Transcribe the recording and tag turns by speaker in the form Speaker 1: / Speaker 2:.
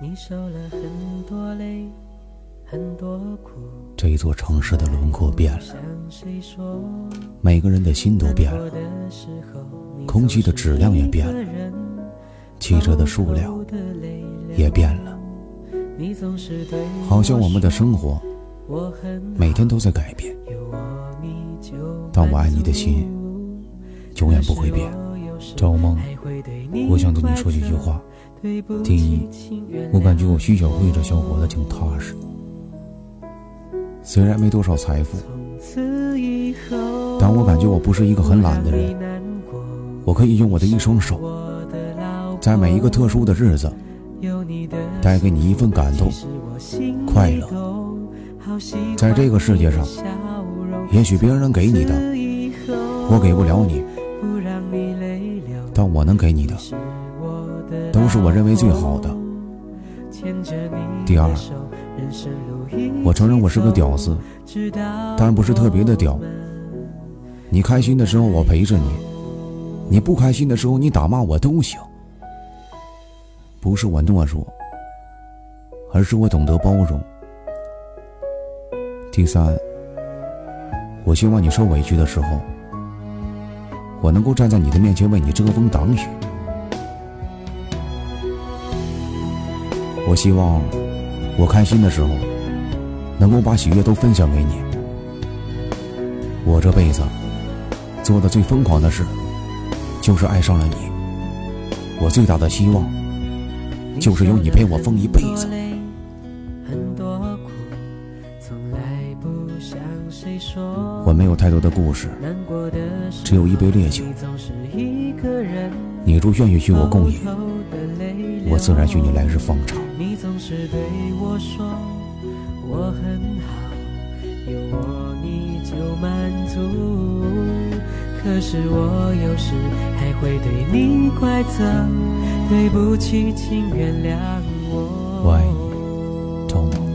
Speaker 1: 你受了很多累，很多苦。
Speaker 2: 这一座城市的轮廓变了，每个人的心都变了，空气的质量也变了，汽车的数量也变了。好像我们的生活每天都在改变，但我爱你的心永远不会变。赵梦，我想对你说几句话。第一，我感觉我徐小慧这小伙子挺踏实，虽然没多少财富，但我感觉我不是一个很懒的人。我可以用我的一双手，在每一个特殊的日子，带给你一份感动、快乐。在这个世界上，也许别人给你的，我给不了你，但我能给你的，都是我认为最好的。第二，我承认我是个屌丝，但不是特别的屌。你开心的时候我陪着你，你不开心的时候你打骂我都行。不是我懦弱，而是我懂得包容。第三，我希望你受委屈的时候，我能够站在你的面前为你遮风挡雨。我希望我开心的时候，能够把喜悦都分享给你。我这辈子做的最疯狂的事，就是爱上了你。我最大的希望，就是有你陪我疯一辈子。我没有太多的故事，只有一杯烈酒。你若愿意与我共饮，我自然与你来日方长。
Speaker 1: 你总是对我说我很好，有我你就满足。可是我有时还会对你怪责，对不起，请原谅我。
Speaker 2: 我爱你，赵梦。